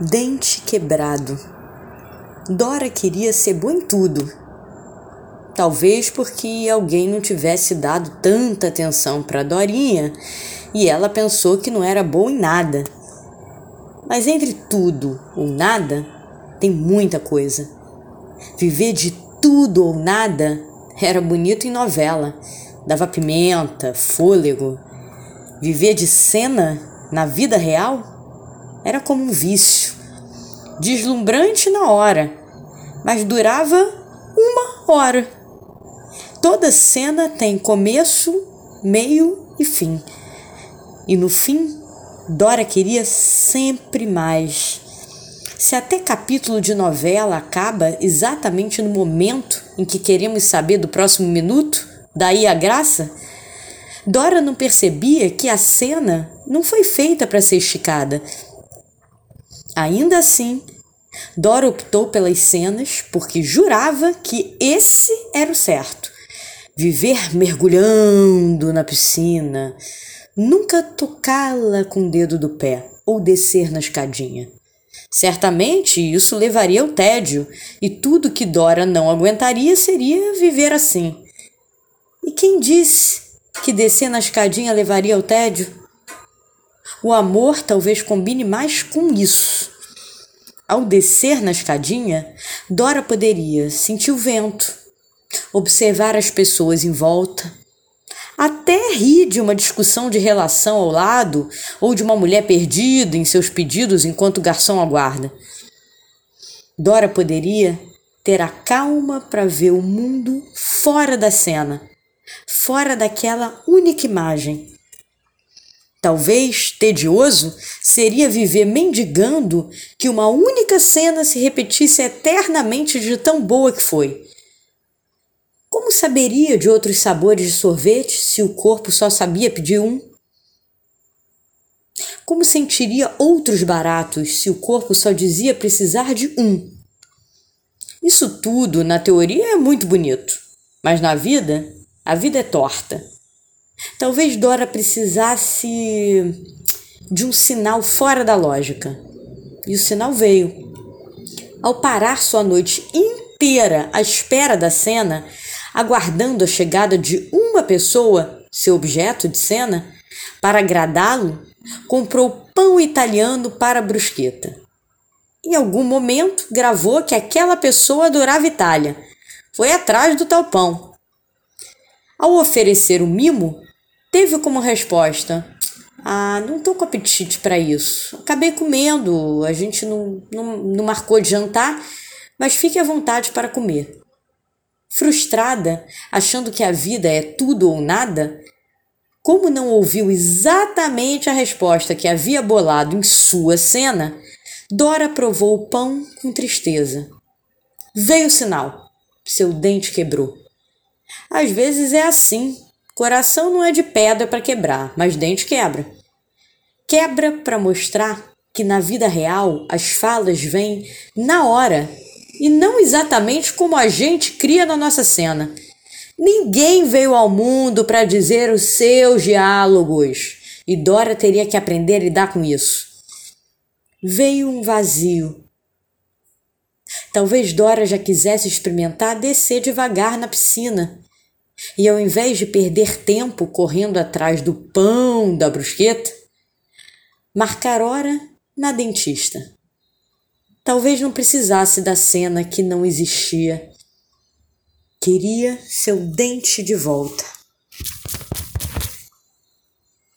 Dente quebrado. Dora queria ser boa em tudo. Talvez porque alguém não tivesse dado tanta atenção para Dorinha e ela pensou que não era boa em nada. Mas entre tudo ou nada, tem muita coisa. Viver de tudo ou nada era bonito em novela, dava pimenta, fôlego. Viver de cena na vida real era como um vício, deslumbrante na hora, mas durava uma hora. Toda cena tem começo, meio e fim. E no fim, Dora queria sempre mais. Se até capítulo de novela acaba exatamente no momento em que queremos saber do próximo minuto, daí a graça, Dora não percebia que a cena não foi feita para ser esticada, Ainda assim, Dora optou pelas cenas porque jurava que esse era o certo. Viver mergulhando na piscina, nunca tocá-la com o dedo do pé ou descer na escadinha. Certamente isso levaria ao tédio, e tudo que Dora não aguentaria seria viver assim. E quem disse que descer na escadinha levaria ao tédio? O amor talvez combine mais com isso. Ao descer na escadinha, Dora poderia sentir o vento, observar as pessoas em volta, até rir de uma discussão de relação ao lado ou de uma mulher perdida em seus pedidos enquanto o garçom aguarda. Dora poderia ter a calma para ver o mundo fora da cena, fora daquela única imagem Talvez tedioso seria viver mendigando que uma única cena se repetisse eternamente de tão boa que foi. Como saberia de outros sabores de sorvete se o corpo só sabia pedir um? Como sentiria outros baratos se o corpo só dizia precisar de um? Isso tudo, na teoria, é muito bonito, mas na vida, a vida é torta. Talvez Dora precisasse de um sinal fora da lógica. E o sinal veio. Ao parar sua noite inteira à espera da cena, aguardando a chegada de uma pessoa, seu objeto de cena, para agradá-lo, comprou pão italiano para a brusqueta. Em algum momento, gravou que aquela pessoa adorava Itália. Foi atrás do tal pão. Ao oferecer o mimo, teve como resposta: Ah, não tô com apetite para isso. Acabei comendo, a gente não, não, não marcou de jantar, mas fique à vontade para comer. Frustrada, achando que a vida é tudo ou nada, como não ouviu exatamente a resposta que havia bolado em sua cena, Dora provou o pão com tristeza. Veio o sinal. Seu dente quebrou. Às vezes é assim Coração não é de pedra para quebrar, mas dente quebra. Quebra para mostrar que na vida real as falas vêm na hora e não exatamente como a gente cria na nossa cena. Ninguém veio ao mundo para dizer os seus diálogos e Dora teria que aprender a lidar com isso. Veio um vazio. Talvez Dora já quisesse experimentar descer devagar na piscina e ao invés de perder tempo correndo atrás do pão da brusqueta, marcar hora na dentista. Talvez não precisasse da cena que não existia. Queria seu dente de volta.